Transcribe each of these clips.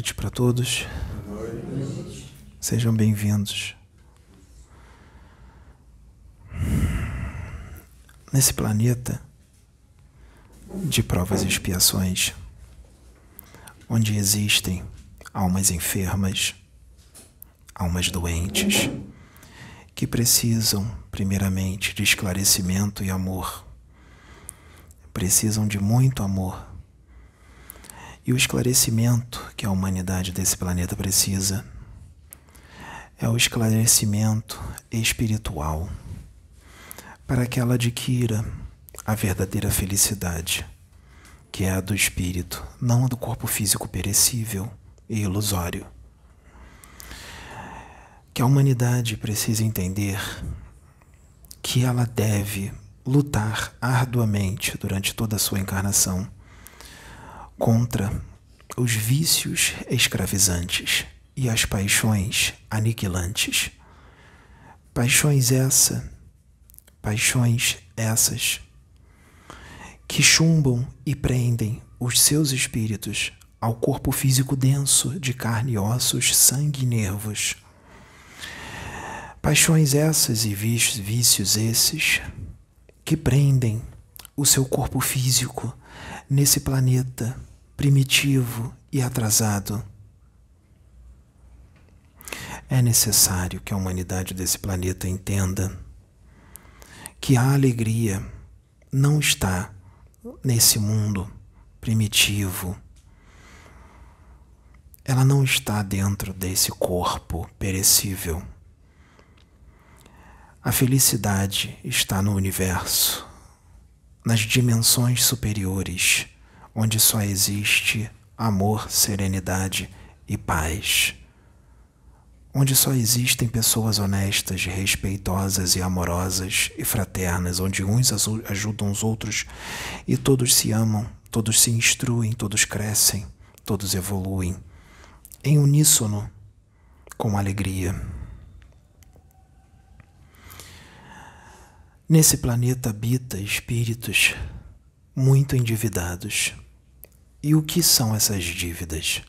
Noite para todos. Sejam bem-vindos. Nesse planeta de provas e expiações, onde existem almas enfermas, almas doentes, que precisam, primeiramente, de esclarecimento e amor. Precisam de muito amor. E o esclarecimento que a humanidade desse planeta precisa é o esclarecimento espiritual para que ela adquira a verdadeira felicidade, que é a do espírito, não a do corpo físico perecível e ilusório. Que a humanidade precisa entender que ela deve lutar arduamente durante toda a sua encarnação contra os vícios escravizantes e as paixões aniquilantes. Paixões essa, paixões essas que chumbam e prendem os seus espíritos ao corpo físico denso de carne ossos, sangue e nervos. Paixões essas e vícios esses que prendem o seu corpo físico nesse planeta primitivo e atrasado é necessário que a humanidade desse planeta entenda que a alegria não está nesse mundo primitivo. Ela não está dentro desse corpo perecível. A felicidade está no universo, nas dimensões superiores, onde só existe amor, serenidade e paz onde só existem pessoas honestas, respeitosas e amorosas e fraternas, onde uns ajudam os outros e todos se amam, todos se instruem, todos crescem, todos evoluem, em uníssono, com alegria. Nesse planeta habita espíritos muito endividados. E o que são essas dívidas?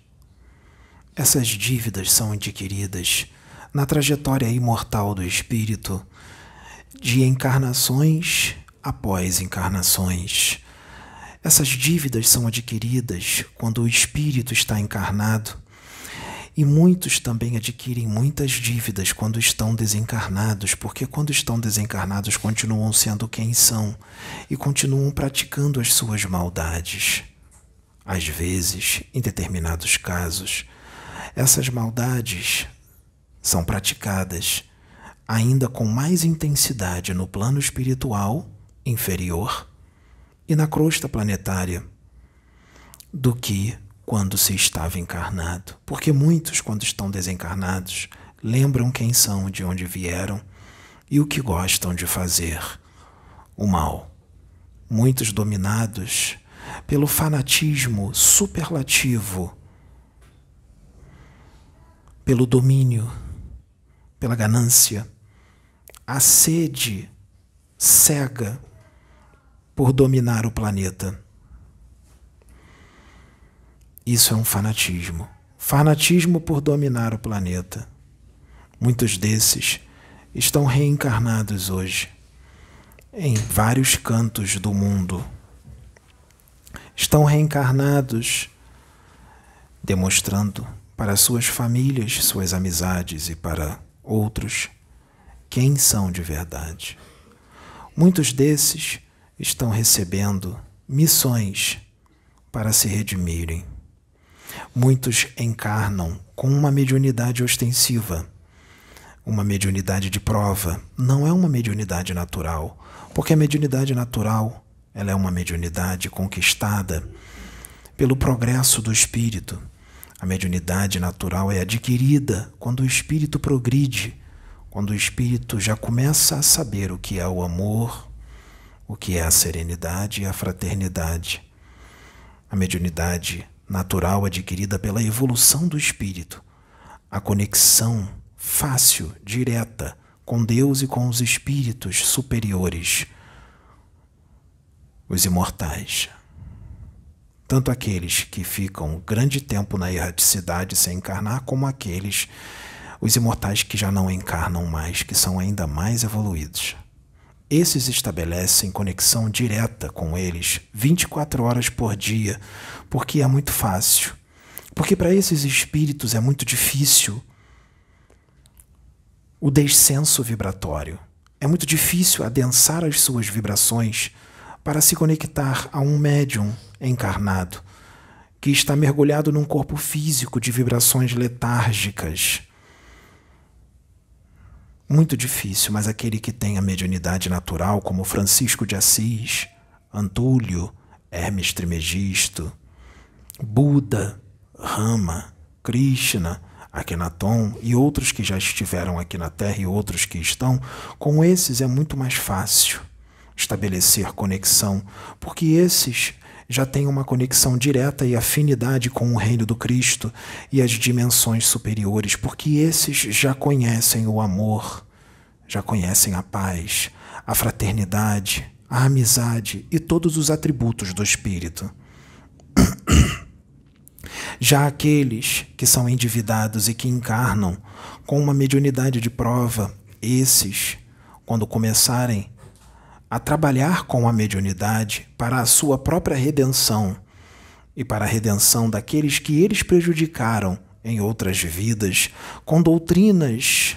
Essas dívidas são adquiridas na trajetória imortal do espírito de encarnações após encarnações. Essas dívidas são adquiridas quando o espírito está encarnado. E muitos também adquirem muitas dívidas quando estão desencarnados, porque quando estão desencarnados continuam sendo quem são e continuam praticando as suas maldades. Às vezes, em determinados casos, essas maldades são praticadas ainda com mais intensidade no plano espiritual inferior e na crosta planetária do que quando se estava encarnado. Porque muitos, quando estão desencarnados, lembram quem são, de onde vieram e o que gostam de fazer: o mal. Muitos dominados pelo fanatismo superlativo pelo domínio, pela ganância, a sede cega por dominar o planeta. Isso é um fanatismo. Fanatismo por dominar o planeta. Muitos desses estão reencarnados hoje em vários cantos do mundo. Estão reencarnados demonstrando para suas famílias, suas amizades e para outros quem são de verdade. Muitos desses estão recebendo missões para se redimirem. Muitos encarnam com uma mediunidade ostensiva, uma mediunidade de prova. Não é uma mediunidade natural, porque a mediunidade natural ela é uma mediunidade conquistada pelo progresso do espírito a mediunidade natural é adquirida quando o espírito progride, quando o espírito já começa a saber o que é o amor, o que é a serenidade e a fraternidade. A mediunidade natural adquirida pela evolução do espírito, a conexão fácil, direta com Deus e com os espíritos superiores, os imortais. tanto aqueles que ficam grande tempo na erraticidade sem encarnar, como aqueles, os imortais que já não encarnam mais, que são ainda mais evoluídos. Esses estabelecem conexão direta com eles 24 horas por dia, porque é muito fácil. Porque para esses espíritos é muito difícil o descenso vibratório. É muito difícil adensar as suas vibrações para se conectar a um médium encarnado que está mergulhado num corpo físico de vibrações letárgicas. Muito difícil, mas aquele que tem a mediunidade natural, como Francisco de Assis, Antúlio, Hermes Trimegisto, Buda, Rama, Krishna, Akhenaton e outros que já estiveram aqui na Terra e outros que estão, com esses é muito mais fácil estabelecer conexão, porque esses já têm uma conexão direta e afinidade com o reino do Cristo e as dimensões superiores, porque esses já conhecem o amor, já conhecem a paz, a fraternidade, a amizade e todos os atributos do Espírito. Já aqueles que são endividados e que encarnam com uma mediunidade de prova, esses, quando começarem a trabalhar com a mediunidade para a sua própria redenção e para a redenção daqueles que eles prejudicaram em outras vidas, com doutrinas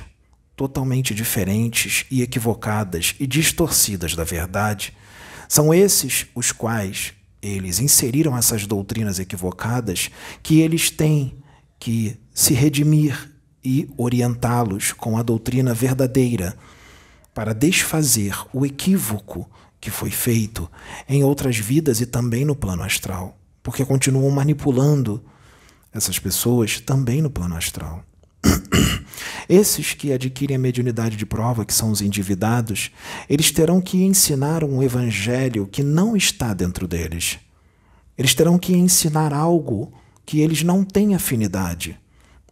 totalmente diferentes e equivocadas e distorcidas da verdade, são esses os quais eles inseriram essas doutrinas equivocadas que eles têm que se redimir e orientá-los com a doutrina verdadeira para desfazer o equívoco que foi feito em outras vidas e também no plano astral, porque continuam manipulando essas pessoas também no plano astral. Esses que adquirem a mediunidade de prova, que são os endividados, eles terão que ensinar um evangelho que não está dentro deles. Eles terão que ensinar algo que eles não têm afinidade.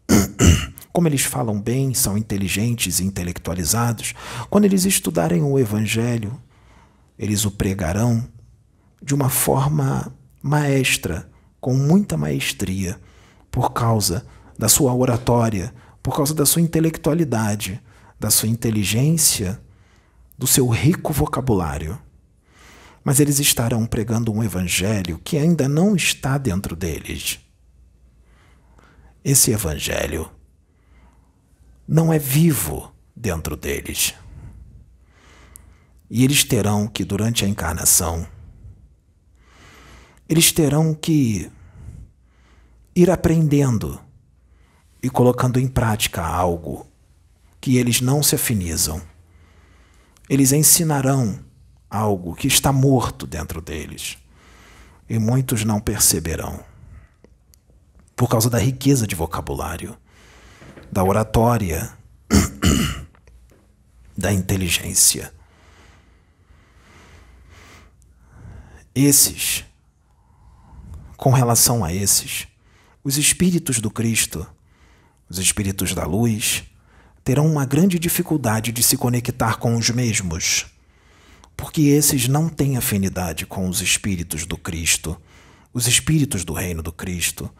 Como eles falam bem, são inteligentes e intelectualizados, quando eles estudarem o Evangelho, eles o pregarão de uma forma maestra, com muita maestria, por causa da sua oratória, por causa da sua intelectualidade, da sua inteligência, do seu rico vocabulário. Mas eles estarão pregando um evangelho que ainda não está dentro deles. Esse evangelho não é vivo dentro deles. E eles terão que, durante a encarnação, eles terão que ir aprendendo e colocando em prática algo que eles não se afinizam. Eles ensinarão algo que está morto dentro deles e muitos não perceberão por causa da riqueza de vocabulário da oratória, da inteligência. Esses, com relação a esses, os espíritos do Cristo, os espíritos da luz, terão uma grande dificuldade de se conectar com os mesmos, porque esses não têm afinidade com os espíritos do Cristo, os espíritos do reino do Cristo,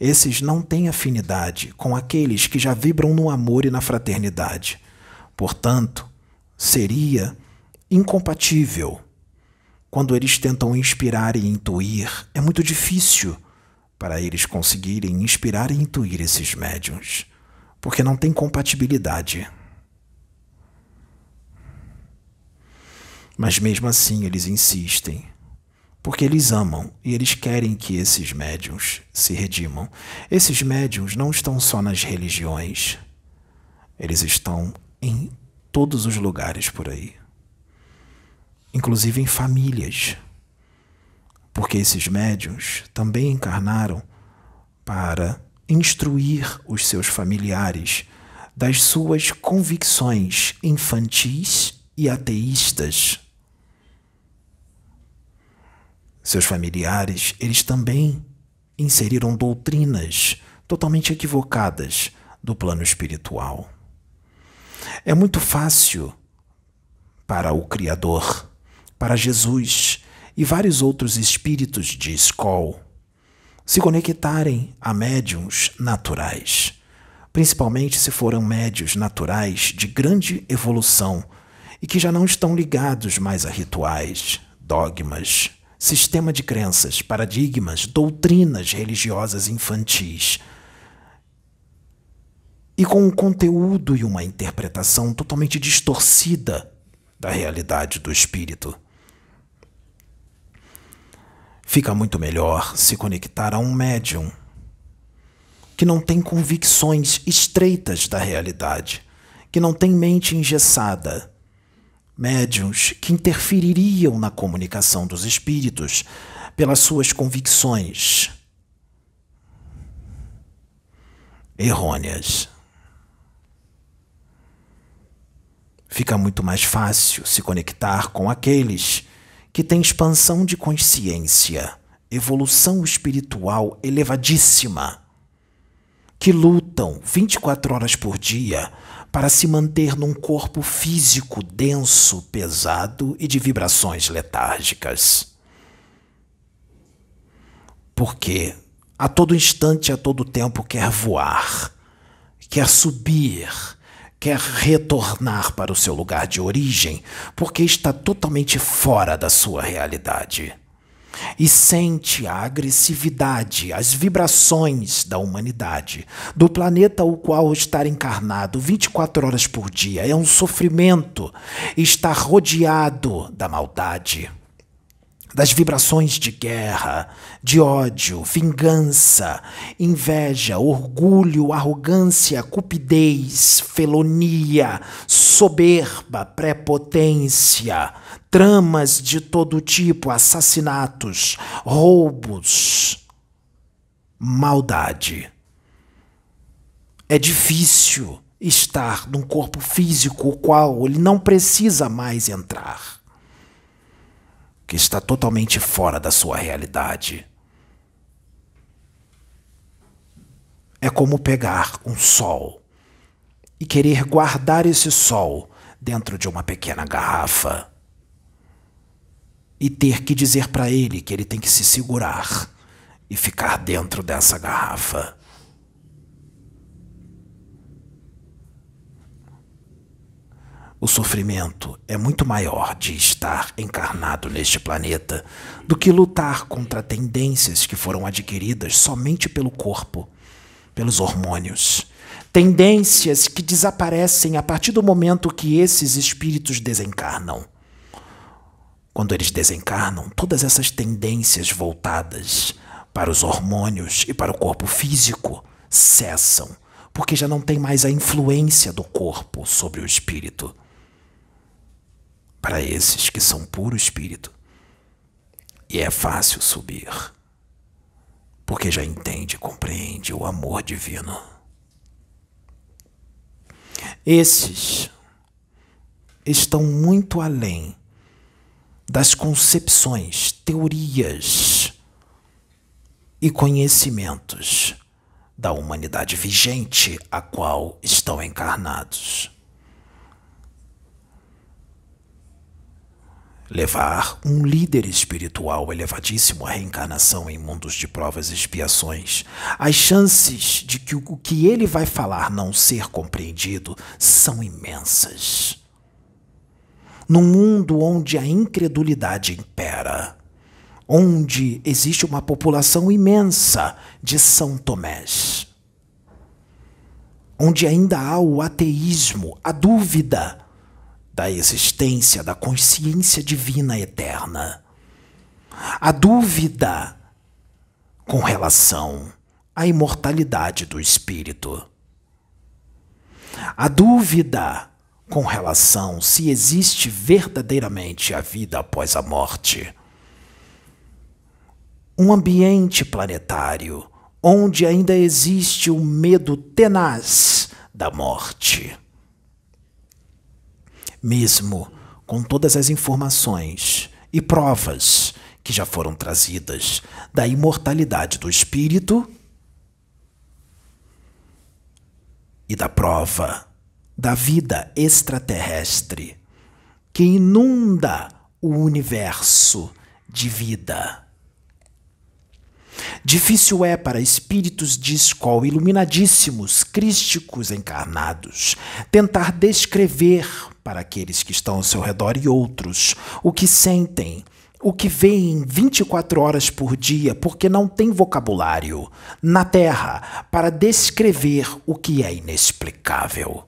esses não têm afinidade com aqueles que já vibram no amor e na fraternidade. Portanto, seria incompatível. Quando eles tentam inspirar e intuir, é muito difícil para eles conseguirem inspirar e intuir esses médiums, porque não tem compatibilidade. Mas mesmo assim eles insistem porque eles amam e eles querem que esses médiums se redimam. Esses médiums não estão só nas religiões, eles estão em todos os lugares por aí, inclusive em famílias, porque esses médiums também encarnaram para instruir os seus familiares das suas convicções infantis e ateístas seus familiares, eles também inseriram doutrinas totalmente equivocadas do plano espiritual. É muito fácil para o Criador, para Jesus e vários outros espíritos de escola se conectarem a médiums naturais, principalmente se foram médios naturais de grande evolução e que já não estão ligados mais a rituais, dogmas, sistema de crenças, paradigmas, doutrinas religiosas infantis. E com um conteúdo e uma interpretação totalmente distorcida da realidade do espírito. Fica muito melhor se conectar a um médium que não tem convicções estreitas da realidade, que não tem mente engessada. Médiuns que interfeririam na comunicação dos espíritos pelas suas convicções errôneas. Fica muito mais fácil se conectar com aqueles que têm expansão de consciência, evolução espiritual elevadíssima que lutam 24 horas por dia para se manter num corpo físico denso, pesado e de vibrações letárgicas. Porque a todo instante, a todo tempo quer voar, quer subir, quer retornar para o seu lugar de origem, porque está totalmente fora da sua realidade e sente a agressividade, as vibrações da humanidade, do planeta ao qual estar encarnado 24 horas por dia. É um sofrimento, está rodeado da maldade das vibrações de guerra, de ódio, vingança, inveja, orgulho, arrogância, cupidez, felonia, soberba, prepotência, tramas de todo tipo, assassinatos, roubos, maldade. É difícil estar num corpo físico o qual ele não precisa mais entrar que está totalmente fora da sua realidade. É como pegar um sol e querer guardar esse sol dentro de uma pequena garrafa e ter que dizer para ele que ele tem que se segurar e ficar dentro dessa garrafa. O sofrimento é muito maior de estar encarnado neste planeta do que lutar contra tendências que foram adquiridas somente pelo corpo, pelos hormônios. Tendências que desaparecem a partir do momento que esses espíritos desencarnam. Quando eles desencarnam, todas essas tendências voltadas para os hormônios e para o corpo físico cessam, porque já não tem mais a influência do corpo sobre o espírito para esses que são puro espírito. E é fácil subir, porque já entende e compreende o amor divino. Esses estão muito além das concepções, teorias e conhecimentos da humanidade vigente a qual estão encarnados. Levar um líder espiritual elevadíssimo à reencarnação em mundos de provas e expiações, as chances de que o que ele vai falar não ser compreendido são imensas. Num mundo onde a incredulidade impera, onde existe uma população imensa de São Tomés, onde ainda há o ateísmo, a dúvida, da existência da consciência divina eterna. A dúvida com relação à imortalidade do espírito. A dúvida com relação se existe verdadeiramente a vida após a morte. Um ambiente planetário onde ainda existe o medo tenaz da morte mesmo com todas as informações e provas que já foram trazidas da imortalidade do espírito e da prova da vida extraterrestre que inunda o universo de vida. Difícil é para espíritos de escola iluminadíssimos, crísticos encarnados, tentar descrever para aqueles que estão ao seu redor e outros o que sentem, o que veem 24 horas por dia, porque não tem vocabulário na Terra para descrever o que é inexplicável.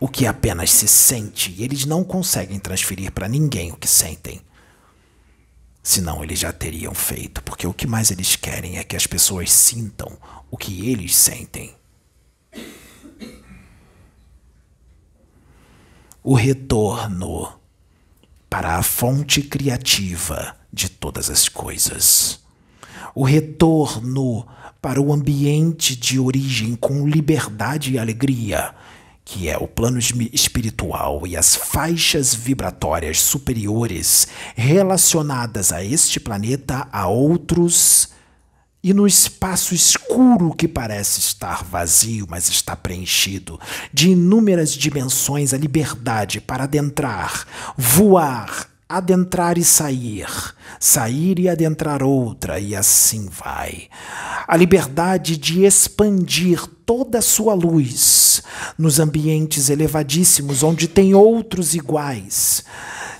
O que apenas se sente, e eles não conseguem transferir para ninguém o que sentem. Senão eles já teriam feito, porque o que mais eles querem é que as pessoas sintam o que eles sentem. O retorno para a fonte criativa de todas as coisas. O retorno para o ambiente de origem com liberdade e alegria que é o plano espiritual e as faixas vibratórias superiores relacionadas a este planeta, a outros, e no espaço escuro que parece estar vazio, mas está preenchido de inúmeras dimensões, a liberdade para adentrar, voar, adentrar e sair, sair e adentrar outra, e assim vai. A liberdade de expandir toda a sua luz nos ambientes elevadíssimos onde tem outros iguais,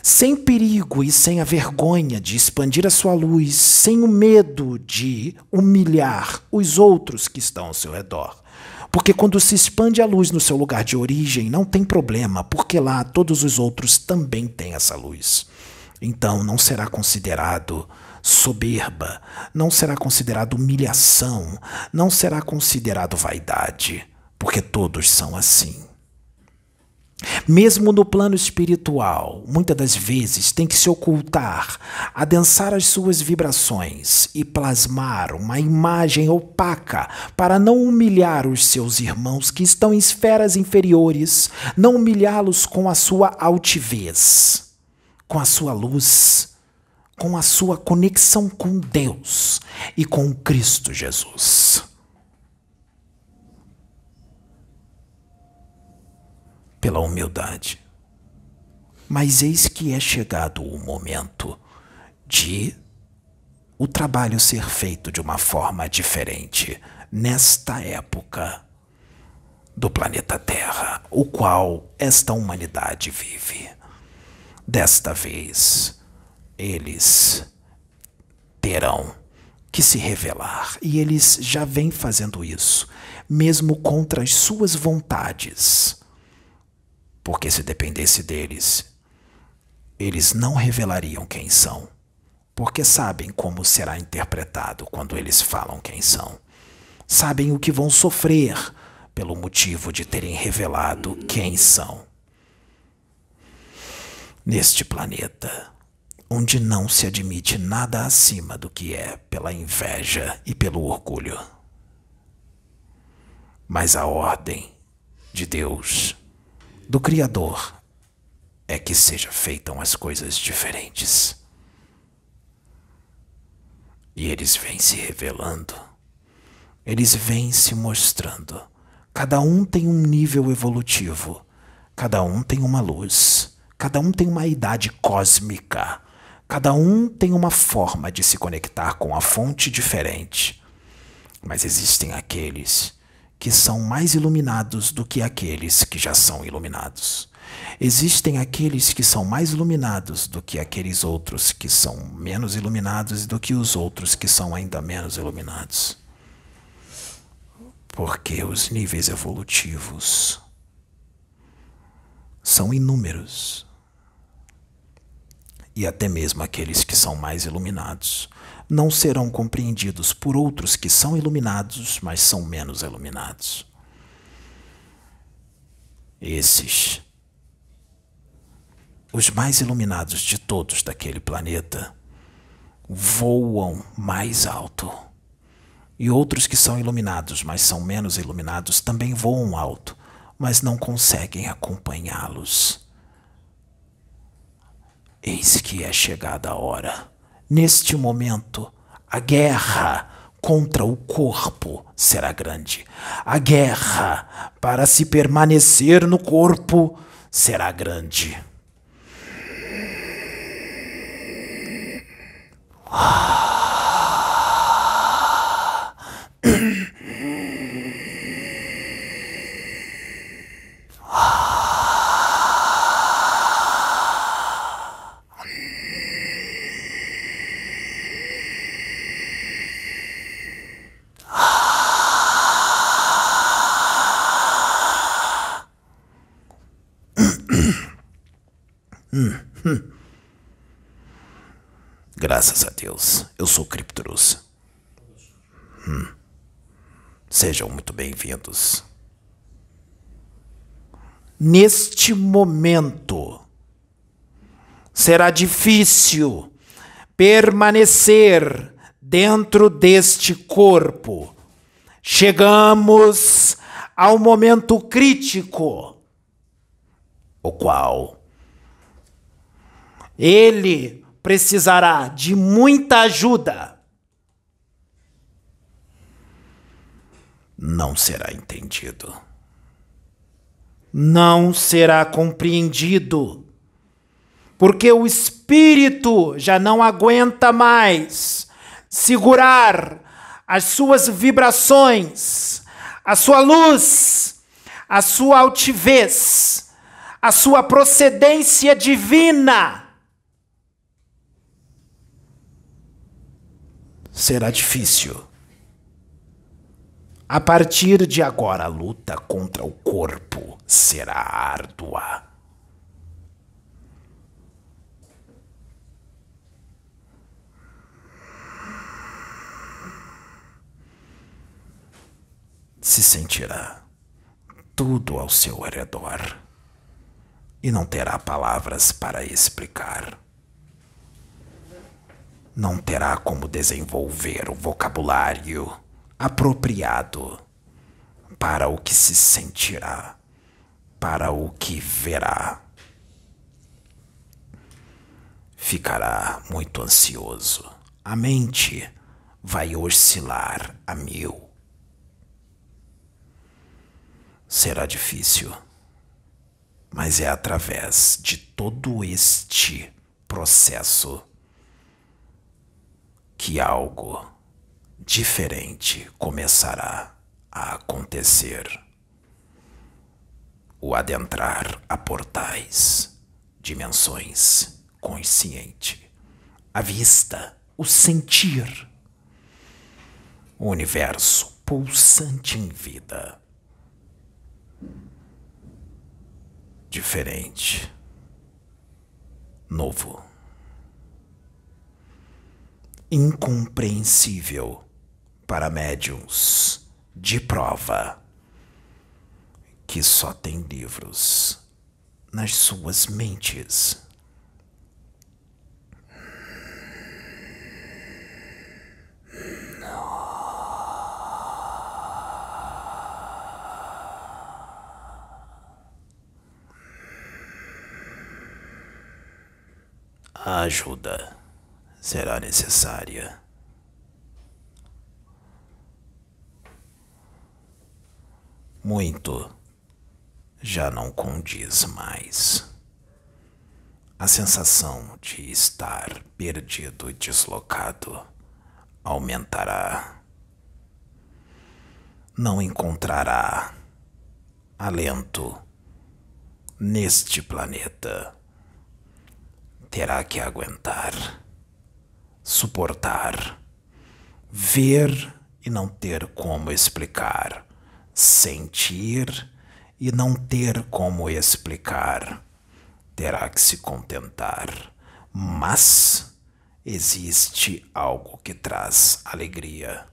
sem perigo e sem a vergonha de expandir a sua luz, sem o medo de humilhar os outros que estão ao seu redor. Porque quando se expande a luz no seu lugar de origem, não tem problema, porque lá todos os outros também têm essa luz. Então não será considerado soberba, não será considerado humilhação, não será considerado vaidade, porque todos são assim. Mesmo no plano espiritual, muitas das vezes tem que se ocultar, adensar as suas vibrações e plasmar uma imagem opaca para não humilhar os seus irmãos que estão em esferas inferiores, não humilhá-los com a sua altivez com a sua luz, com a sua conexão com Deus e com Cristo Jesus. Pela humildade. Mas eis que é chegado o momento de o trabalho ser feito de uma forma diferente nesta época do planeta Terra, o qual esta humanidade vive. Desta vez, eles terão que se revelar, e eles já vêm fazendo isso, mesmo contra as suas vontades. Porque se dependesse deles, eles não revelariam quem são, porque sabem como será interpretado quando eles falam quem são. Sabem o que vão sofrer pelo motivo de terem revelado quem são neste planeta, onde não se admite nada acima do que é pela inveja e pelo orgulho. Mas a ordem de Deus, do Criador, é que sejam feitas as coisas diferentes. E eles vêm se revelando, eles vêm se mostrando. Cada um tem um nível evolutivo, cada um tem uma luz. Cada um tem uma idade cósmica. Cada um tem uma forma de se conectar com a fonte diferente. Mas existem aqueles que são mais iluminados do que aqueles que já são iluminados. Existem aqueles que são mais iluminados do que aqueles outros que são menos iluminados do que os outros que são ainda menos iluminados. Porque os níveis evolutivos são inúmeros e até mesmo aqueles que são mais iluminados não serão compreendidos por outros que são iluminados, mas são menos iluminados. Esses, os mais iluminados de todos daquele planeta, voam mais alto. E outros que são iluminados, mas são menos iluminados, também voam alto, mas não conseguem acompanhá-los. Eis que é chegada a hora. Neste momento, a guerra contra o corpo será grande. A guerra para se permanecer no corpo será grande. Hum, hum. Graças a Deus, eu sou Criptorus. Hum. Sejam muito bem-vindos. Neste momento, será difícil permanecer dentro deste corpo. Chegamos ao momento crítico, o qual ele precisará de muita ajuda. Não será entendido. Não será compreendido. Porque o espírito já não aguenta mais segurar as suas vibrações, a sua luz, a sua altivez, a sua procedência divina será difícil. A partir de agora, a luta contra o corpo será árdua. Se sentirá tudo ao seu redor e não terá palavras para explicar não terá como desenvolver o vocabulário apropriado para o que se sentirá, para o que verá. Ficará muito ansioso. A mente vai oscilar a mil. Será difícil, mas é através de todo este processo que algo diferente começará a acontecer. O adentrar a portais, dimensões consciente, a vista, o sentir, o universo pulsante em vida. Diferente, novo incompreensível para médiums de prova que só tem livros nas suas mentes. ajuda será necessária. Muito já não condiz mais. A sensação de estar perdido e deslocado aumentará. Não encontrará alento neste planeta. Terá que aguentar suportar, ver e não ter como explicar, sentir e não ter como explicar. Terá que se contentar, mas existe algo que traz alegria.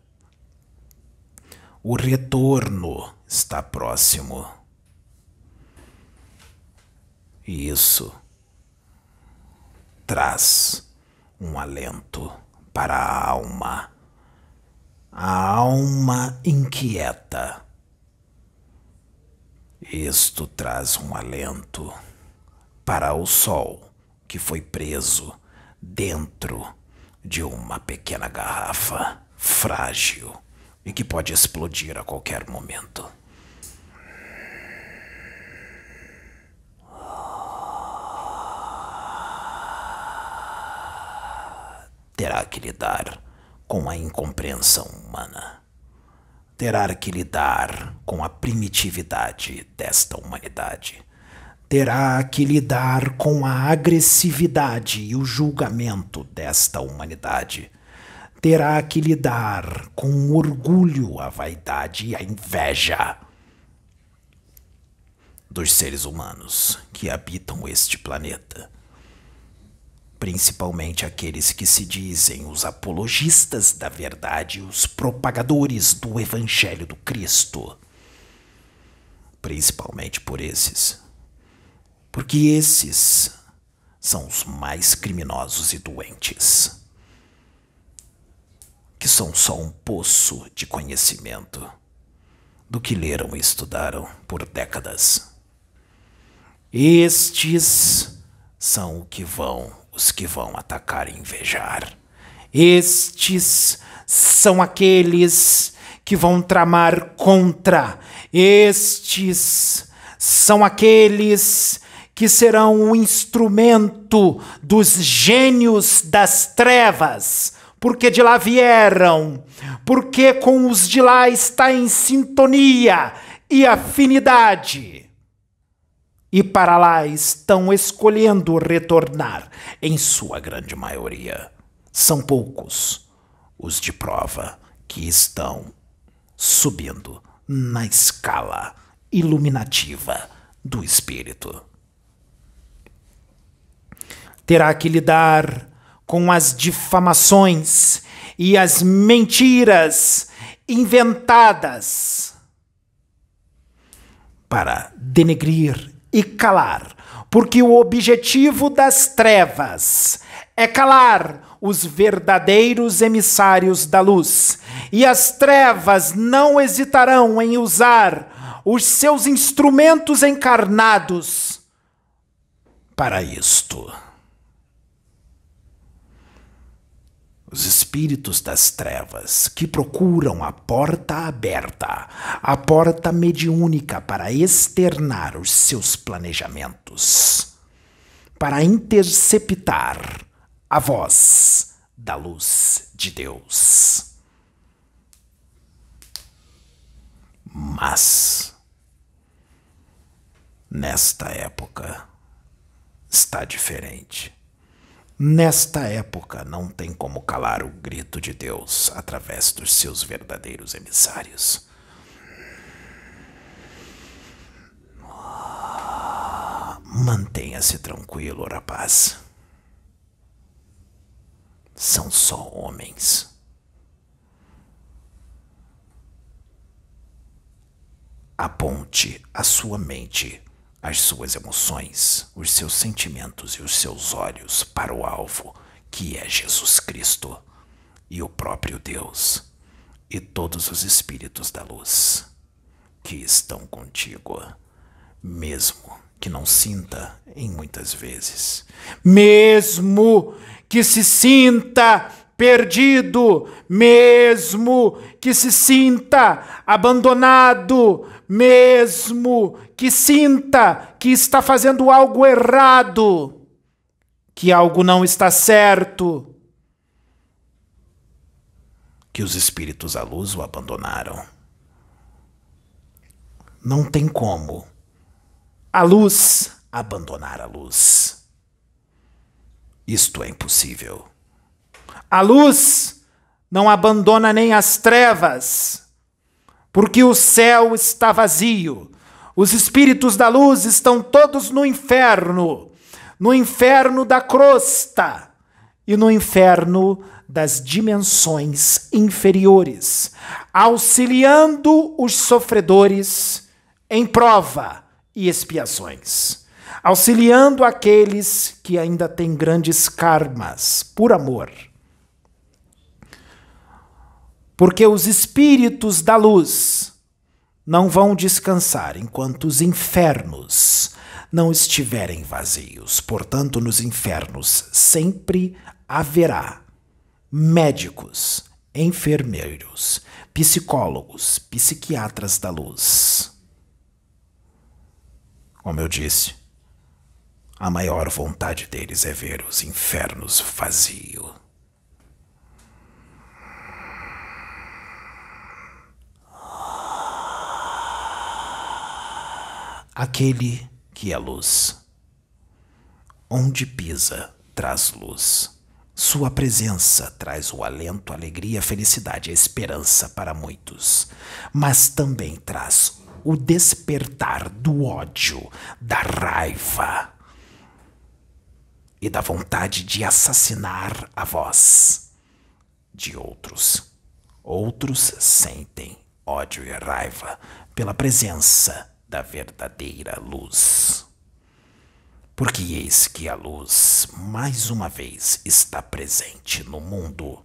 O retorno está próximo. E isso traz um alento para a alma. A alma inquieta. Isto traz um alento para o sol que foi preso dentro de uma pequena garrafa frágil e que pode explodir a qualquer momento. Terá que lidar com a incompreensão humana. Terá que lidar com a primitividade desta humanidade. Terá que lidar com a agressividade e o julgamento desta humanidade. Terá que lidar com o orgulho, a vaidade e a inveja dos seres humanos que habitam este planeta principalmente aqueles que se dizem os apologistas da verdade, os propagadores do Evangelho do Cristo. Principalmente por esses. Porque esses são os mais criminosos e doentes. Que são só um poço de conhecimento do que leram e estudaram por décadas. Estes são o que vão os que vão atacar e invejar. Estes são aqueles que vão tramar contra. Estes são aqueles que serão o instrumento dos gênios das trevas, porque de lá vieram, porque com os de lá está em sintonia e afinidade e para lá estão escolhendo retornar, em sua grande maioria. São poucos os de prova que estão subindo na escala iluminativa do espírito. Terá que lidar com as difamações e as mentiras inventadas para denegrir e calar, porque o objetivo das trevas é calar os verdadeiros emissários da luz, e as trevas não hesitarão em usar os seus instrumentos encarnados para isto. Os espíritos das trevas que procuram a porta aberta, a porta mediúnica para externar os seus planejamentos, para interceptar a voz da luz de Deus. Mas, nesta época, está diferente. Nesta época, não tem como calar o grito de Deus através dos seus verdadeiros emissários. Mantenha-se tranquilo, rapaz. São só homens. Aponte a sua mente as suas emoções, os seus sentimentos e os seus olhos para o alvo, que é Jesus Cristo e o próprio Deus e todos os espíritos da luz que estão contigo, mesmo que não sinta em muitas vezes, mesmo que se sinta perdido, mesmo que se sinta abandonado, mesmo que sinta que está fazendo algo errado, que algo não está certo, que os espíritos à luz o abandonaram. Não tem como a luz abandonar a luz. Isto é impossível. A luz não abandona nem as trevas porque o céu está vazio. Os espíritos da luz estão todos no inferno, no inferno da crosta e no inferno das dimensões inferiores, auxiliando os sofredores em prova e expiações, auxiliando aqueles que ainda têm grandes karmas por amor porque os espíritos da luz não vão descansar enquanto os infernos não estiverem vazios. Portanto, nos infernos sempre haverá médicos, enfermeiros, psicólogos, psiquiatras da luz. Como eu disse, a maior vontade deles é ver os infernos vazios. Aquele que é luz. Onde pisa, traz luz. Sua presença traz o alento, alegria, a felicidade, a esperança para muitos, mas também traz o despertar do ódio, da raiva e da vontade de assassinar a voz de outros. Outros sentem ódio e raiva pela presença da verdadeira luz. Porque eis que a luz, mais uma vez, está presente no mundo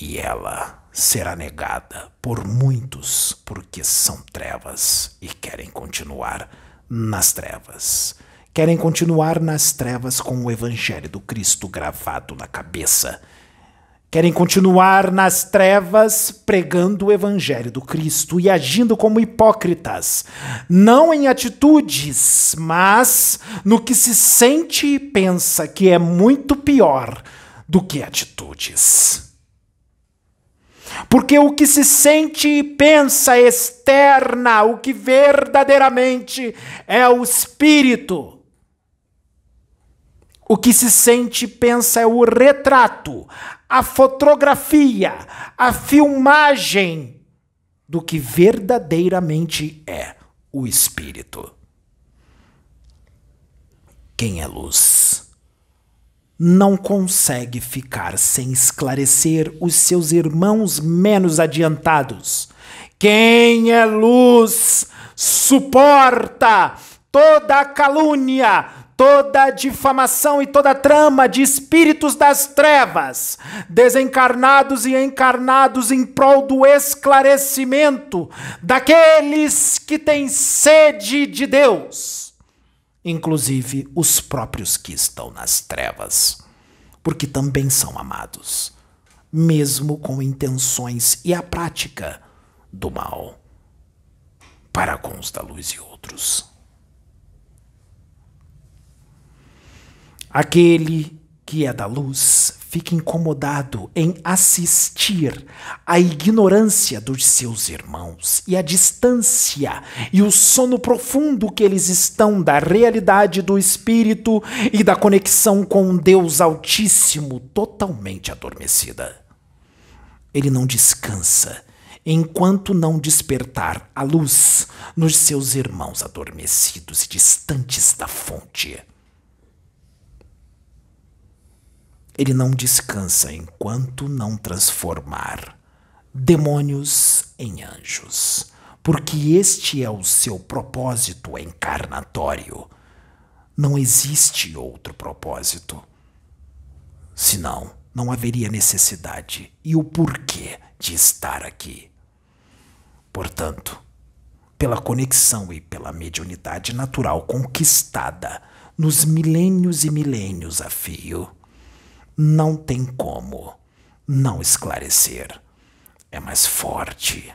e ela será negada por muitos porque são trevas e querem continuar nas trevas. Querem continuar nas trevas com o Evangelho do Cristo gravado na cabeça Querem continuar nas trevas pregando o evangelho do Cristo e agindo como hipócritas, não em atitudes, mas no que se sente e pensa que é muito pior do que atitudes. Porque o que se sente e pensa externa, o que verdadeiramente é o espírito. O que se sente e pensa é o retrato, a fotografia, a filmagem do que verdadeiramente é o Espírito. Quem é luz não consegue ficar sem esclarecer os seus irmãos menos adiantados. Quem é luz suporta toda a calúnia, toda difamação e toda trama de espíritos das trevas, desencarnados e encarnados em prol do esclarecimento daqueles que têm sede de Deus, inclusive os próprios que estão nas trevas, porque também são amados, mesmo com intenções e a prática do mal para com os da luz e outros. Aquele que é da luz fica incomodado em assistir à ignorância dos seus irmãos e a distância e o sono profundo que eles estão da realidade do espírito e da conexão com Deus Altíssimo totalmente adormecida. Ele não descansa enquanto não despertar a luz nos seus irmãos adormecidos e distantes da fonte. Ele não descansa enquanto não transformar demônios em anjos, porque este é o seu propósito encarnatório. Não existe outro propósito. Senão, não haveria necessidade e o porquê de estar aqui. Portanto, pela conexão e pela mediunidade natural conquistada nos milênios e milênios a fio, não tem como não esclarecer. É mais forte.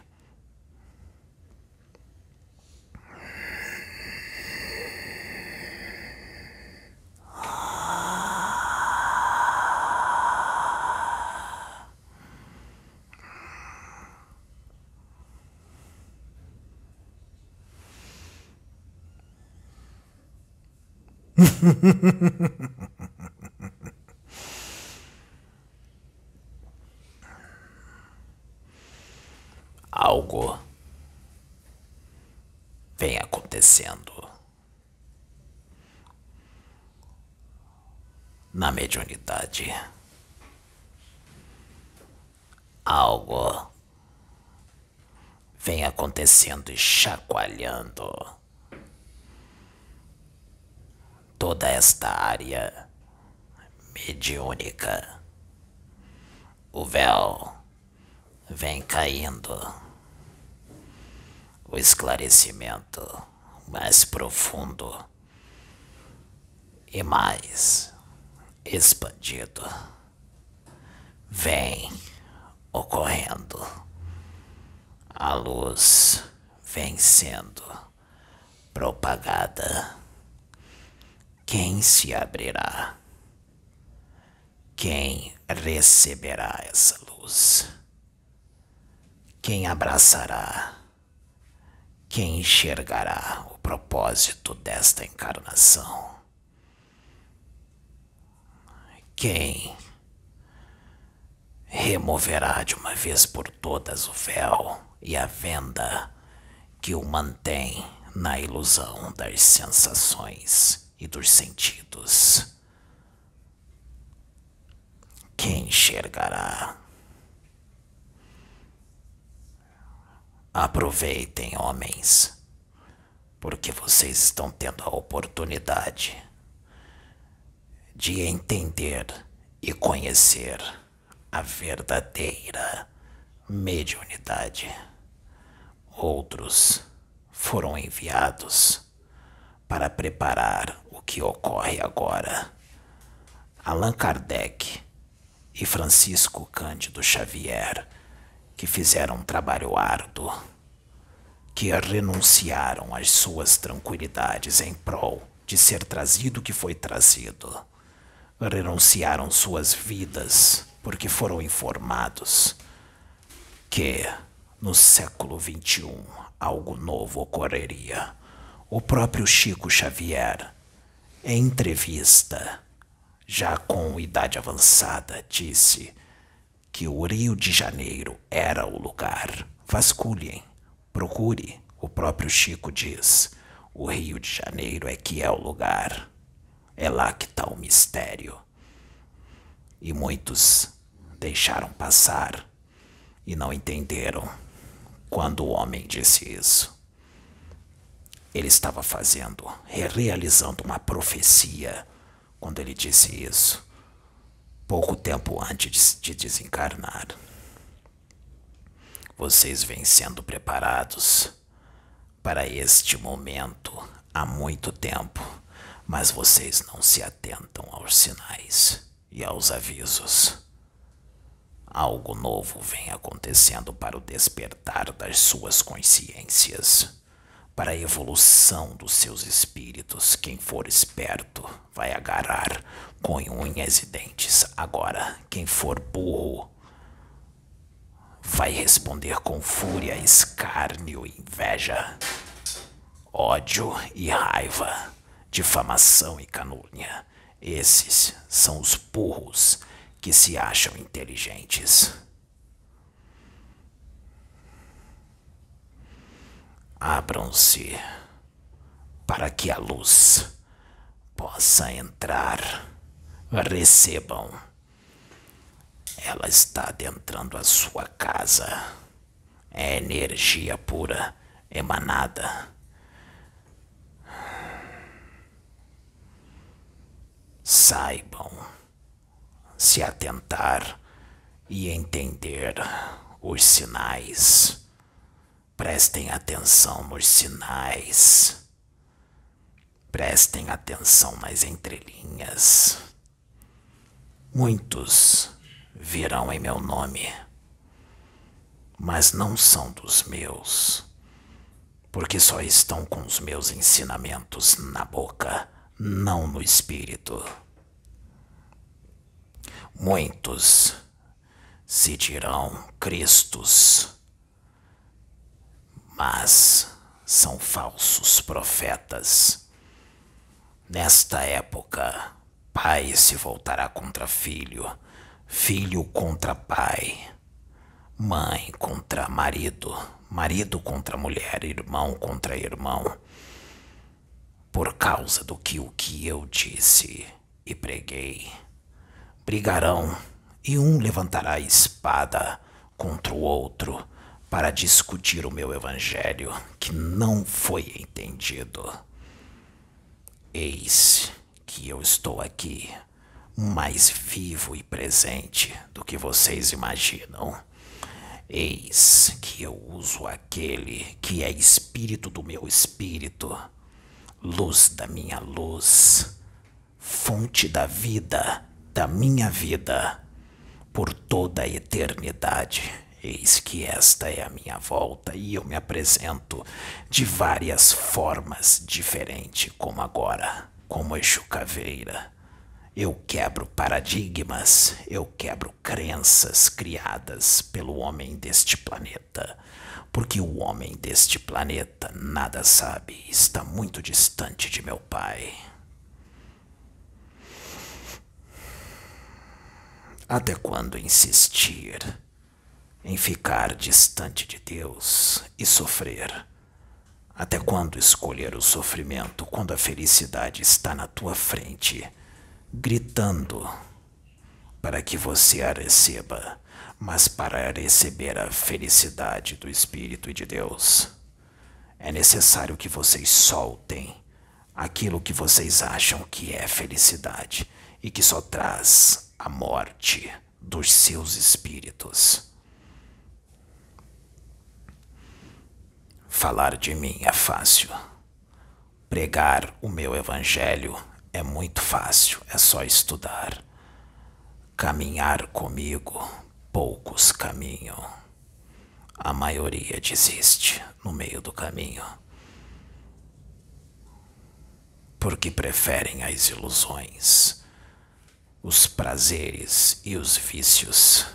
algo vem acontecendo na mediunidade. Algo vem acontecendo e chacoalhando toda esta área mediúnica. O véu vem caindo o esclarecimento mais profundo e mais expandido vem ocorrendo. A luz vem sendo propagada. Quem se abrirá? Quem receberá essa luz? Quem abraçará? quem enxergará o propósito desta encarnação? Quem removerá de uma vez por todas o véu e a venda que o mantém na ilusão das sensações e dos sentidos? Quem enxergará? Aproveitem, homens, porque vocês estão tendo a oportunidade de entender e conhecer a verdadeira mediunidade. Outros foram enviados para preparar o que ocorre agora. Allan Kardec e Francisco Cândido Xavier, que fizeram um trabalho árduo, que renunciaram às suas tranquilidades em prol de ser trazido o que foi trazido, renunciaram suas vidas porque foram informados que no século XXI algo novo ocorreria. O próprio Chico Xavier, em entrevista, já com idade avançada, disse que o Rio de Janeiro era o lugar. Vasculhem, procure. O próprio Chico diz: o Rio de Janeiro é que é o lugar. É lá que está o mistério. E muitos deixaram passar e não entenderam quando o homem disse isso. Ele estava fazendo, realizando uma profecia quando ele disse isso, pouco tempo antes de desencarnar. Vocês vêm sendo preparados para este momento há muito tempo, mas vocês não se atentam aos sinais e aos avisos. Algo novo vem acontecendo para o despertar das suas consciências, para a evolução dos seus espíritos. Quem for esperto vai agarrar com unhas e dentes. Agora, quem for burro vai responder com fúria, escárnio, inveja, ódio e raiva, difamação e calúnia. Esses são os burros que se acham inteligentes. Abram-se para que a luz possa entrar. Recebam. Ela está adentrando a sua casa. É energia pura emanada. Saibam se atentar e entender os sinais. Prestem atenção nos sinais. Prestem atenção nas entrelinhas. Muitos virão em meu nome, mas não são dos meus, porque só estão com os meus ensinamentos na boca, não no espírito. Muitos se dirão Cristos, mas são falsos profetas. Nesta época, pai se voltará contra filho, filho contra pai, mãe contra marido, marido contra mulher, irmão contra irmão, por causa do que o que eu disse e preguei brigarão e um levantará a espada contra o outro para discutir o meu evangelho que não foi entendido. Eis que eu estou aqui, mais vivo e presente do que vocês imaginam. Eis que eu uso aquele que é espírito do meu espírito, luz da minha luz, fonte da vida da minha vida por toda a eternidade. Eis que esta é a minha volta e eu me apresento de várias formas diferentes, como agora, como Exu Caveira. Eu quebro paradigmas, eu quebro crenças criadas pelo homem deste planeta, porque o homem deste planeta nada sabe, está muito distante de meu pai. Até quando insistir em ficar distante de Deus e sofrer? Até quando escolher o sofrimento quando a felicidade está na tua frente, gritando para que você a receba, mas para receber a felicidade do Espírito e de Deus. É necessário que vocês soltem aquilo que vocês acham que é felicidade e que só traz a morte dos seus espíritos. Falar de mim é fácil. Pregar o meu evangelho é muito fácil, é só estudar. Caminhar comigo, poucos caminham. A maioria desiste no meio do caminho. Porque preferem as ilusões, os prazeres e os vícios,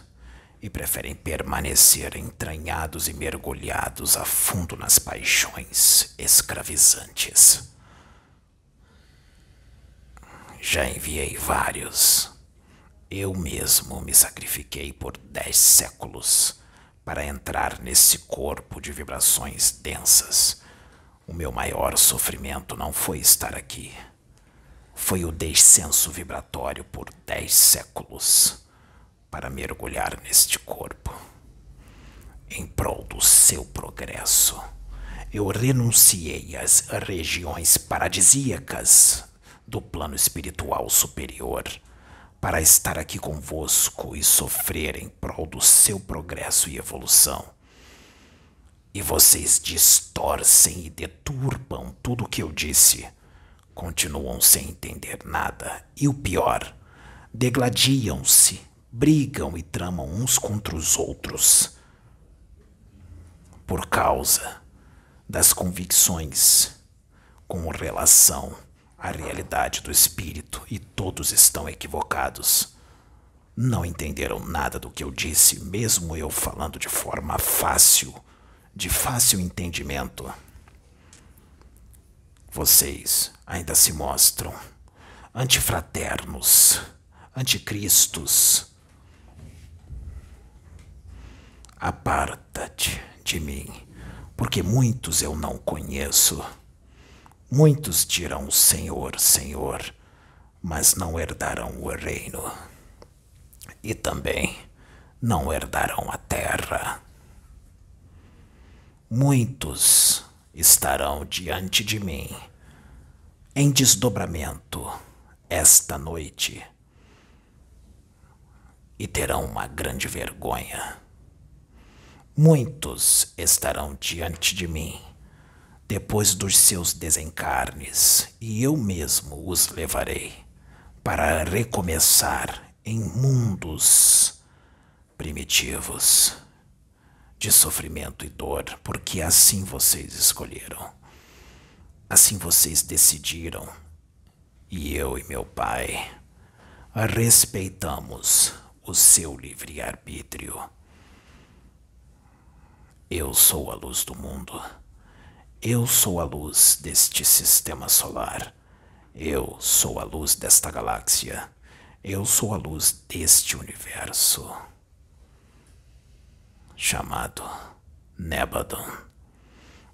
e preferem permanecer entranhados e mergulhados a fundo nas paixões escravizantes. Já enviei vários. Eu mesmo me sacrifiquei por dez séculos para entrar nesse corpo de vibrações densas. O meu maior sofrimento não foi estar aqui. Foi o descenso vibratório por dez séculos para mergulhar neste corpo. Em prol do seu progresso, eu renunciei às regiões paradisíacas do plano espiritual superior para estar aqui convosco e sofrer em prol do seu progresso e evolução. E vocês distorcem e deturbam tudo o que eu disse. Continuam sem entender nada. E o pior, degladiam-se, brigam e tramam uns contra os outros. Por causa das convicções com relação a realidade do espírito e todos estão equivocados. Não entenderam nada do que eu disse, mesmo eu falando de forma fácil, de fácil entendimento. Vocês ainda se mostram antifraternos, anticristos. Aparta-te de mim, porque muitos eu não conheço. Muitos dirão Senhor, Senhor, mas não herdarão o reino. E também não herdarão a terra. Muitos estarão diante de mim em desdobramento esta noite e terão uma grande vergonha. Muitos estarão diante de mim depois dos seus desencarnes, e eu mesmo os levarei para recomeçar em mundos primitivos de sofrimento e dor, porque assim vocês escolheram. Assim vocês decidiram. E eu e meu pai respeitamos o seu livre-arbítrio. Eu sou a luz do mundo. Eu sou a luz deste sistema solar. Eu sou a luz desta galáxia. Eu sou a luz deste universo. Chamado Nebadon.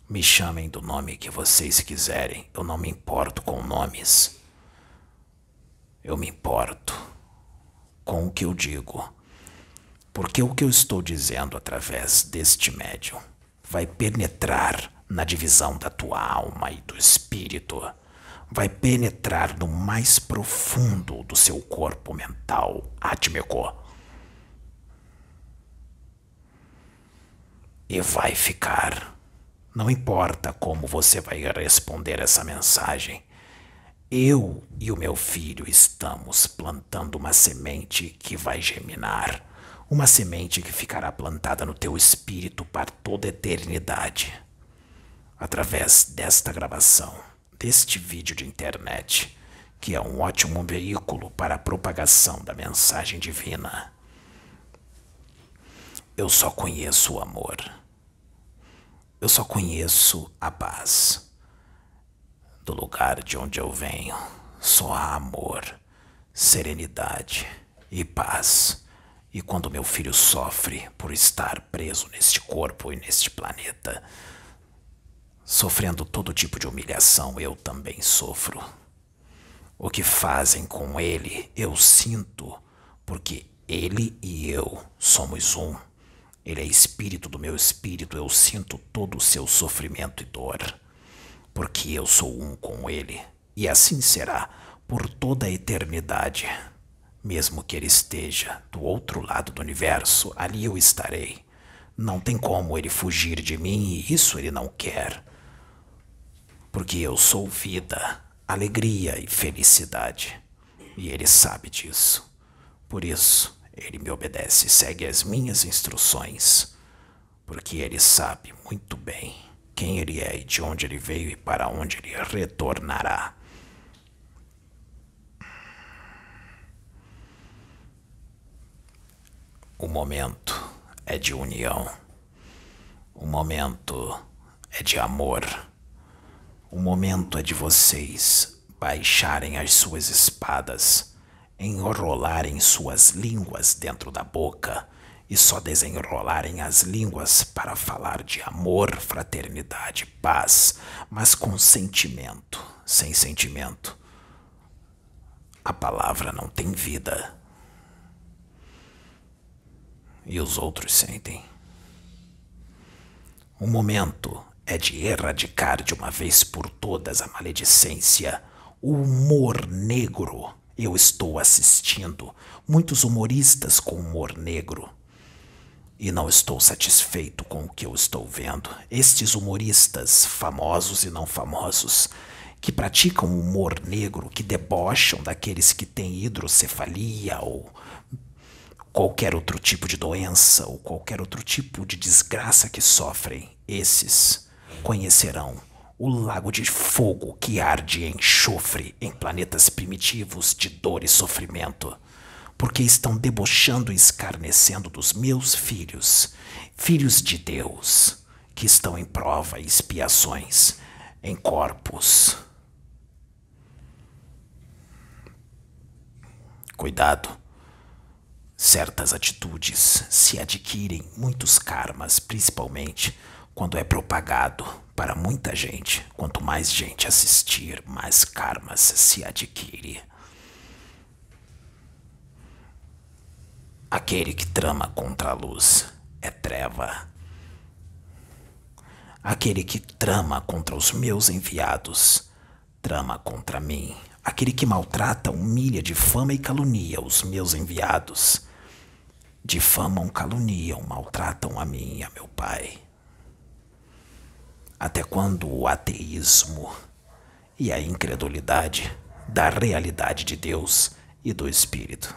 Me chamem do nome que vocês quiserem. Eu não me importo com nomes. Eu me importo com o que eu digo. Porque o que eu estou dizendo através deste médium vai penetrar na divisão da tua alma e do espírito, vai penetrar no mais profundo do seu corpo mental átmico. E vai ficar. Não importa como você vai responder essa mensagem. Eu e o meu filho estamos plantando uma semente que vai germinar. Uma semente que ficará plantada no teu espírito para toda a eternidade através desta gravação, deste vídeo de internet, que é um ótimo veículo para a propagação da mensagem divina. Eu só conheço o amor. Eu só conheço a paz. Do lugar de onde eu venho, só há amor, serenidade e paz. E quando meu filho sofre por estar preso neste corpo e neste planeta, Sofrendo todo tipo de humilhação, eu também sofro. O que fazem com ele, eu sinto, porque ele e eu somos um. Ele é espírito do meu espírito, eu sinto todo o seu sofrimento e dor, porque eu sou um com ele, e assim será por toda a eternidade. Mesmo que ele esteja do outro lado do universo, ali eu estarei. Não tem como ele fugir de mim e isso ele não quer. Porque eu sou vida, alegria e felicidade. E ele sabe disso. Por isso, ele me obedece e segue as minhas instruções. Porque ele sabe muito bem quem ele é e de onde ele veio e para onde ele retornará. O momento é de união. O momento é de amor. O momento é de vocês baixarem as suas espadas, enrolarem suas línguas dentro da boca e só desenrolarem as línguas para falar de amor, fraternidade, paz, mas com sentimento. Sem sentimento, a palavra não tem vida e os outros sentem. O momento é de erradicar de uma vez por todas a maledicência, o humor negro. Eu estou assistindo muitos humoristas com humor negro. E não estou satisfeito com o que eu estou vendo. Estes humoristas, famosos e não famosos, que praticam humor negro, que debocham daqueles que têm hidrocefalia ou qualquer outro tipo de doença ou qualquer outro tipo de desgraça que sofrem, esses conhecerão o lago de fogo que arde em enxofre em planetas primitivos de dor e sofrimento, porque estão debochando e escarnecendo dos meus filhos, filhos de Deus, que estão em prova e expiações, em corpos. Cuidado Certas atitudes se adquirem muitos karmas, principalmente quando é propagado para muita gente. Quanto mais gente assistir, mais karmas se adquire. Aquele que trama contra a luz é treva. Aquele que trama contra os meus enviados trama contra mim. Aquele que maltrata, humilha, difama e calunia os meus enviados difamam, caluniam, maltratam a mim e a meu pai. Até quando o ateísmo e a incredulidade da realidade de Deus e do Espírito?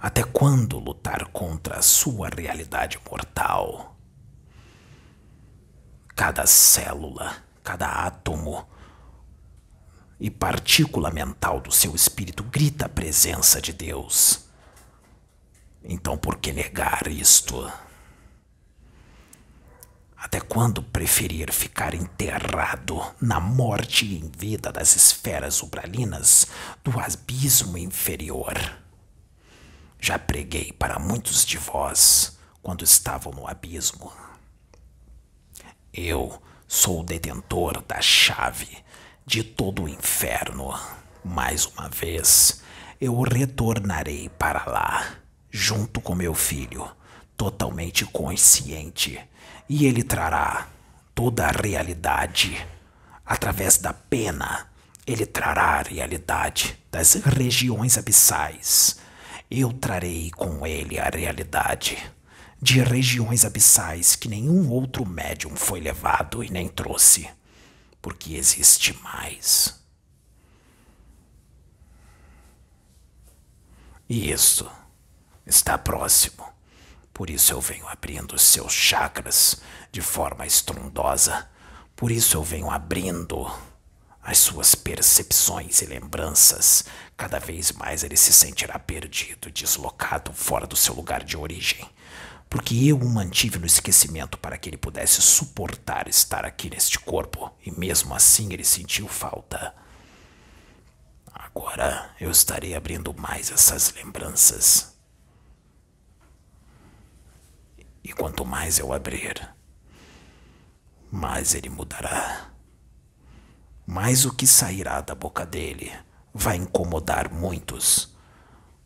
Até quando lutar contra a sua realidade mortal? Cada célula, cada átomo e partícula mental do seu espírito grita a presença de Deus então por que negar isto? Até quando preferir ficar enterrado na morte e em vida das esferas ubralinas do abismo inferior? Já preguei para muitos de vós quando estavam no abismo. Eu sou o detentor da chave de todo o inferno. Mais uma vez, eu retornarei para lá junto com meu filho, totalmente consciente, e ele trará toda a realidade. Através da pena, ele trará a realidade das regiões abissais. Eu trarei com ele a realidade de regiões abissais que nenhum outro médium foi levado e nem trouxe, porque existe mais. E isso está próximo. Por isso eu venho abrindo seus chakras de forma estrondosa. Por isso eu venho abrindo as suas percepções e lembranças. Cada vez mais ele se sentirá perdido, deslocado, fora do seu lugar de origem. Porque eu o mantive no esquecimento para que ele pudesse suportar estar aqui neste corpo, e mesmo assim ele sentiu falta. Agora eu estarei abrindo mais essas lembranças E quanto mais eu abrir, mais ele mudará. Mais o que sairá da boca dele vai incomodar muitos,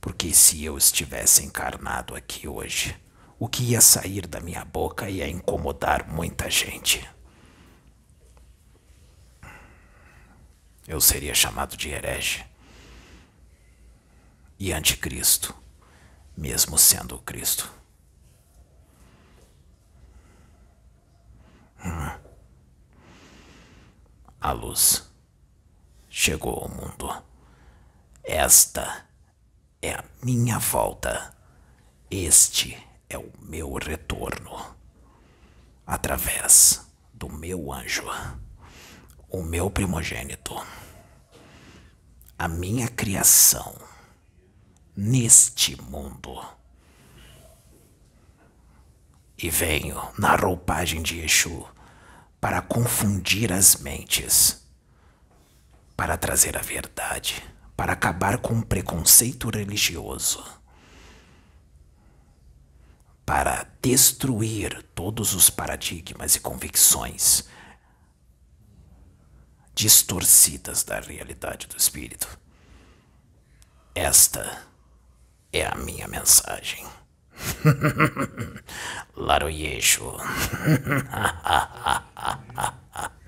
Porque se eu estivesse encarnado aqui hoje, o que ia sair da minha boca ia incomodar muita gente. Eu seria chamado de herege e anticristo, mesmo sendo o Cristo. A luz chegou ao mundo. Esta é a minha volta. Este é o meu retorno. Através do meu anjo, o meu primogênito, a minha criação neste mundo. E venho na roupagem de Exu para confundir as mentes, para trazer a verdade para acabar com o preconceito religioso, para destruir todos os paradigmas e convicções distorcidas da realidade do espírito. Esta é a minha mensagem. Laroyeixo.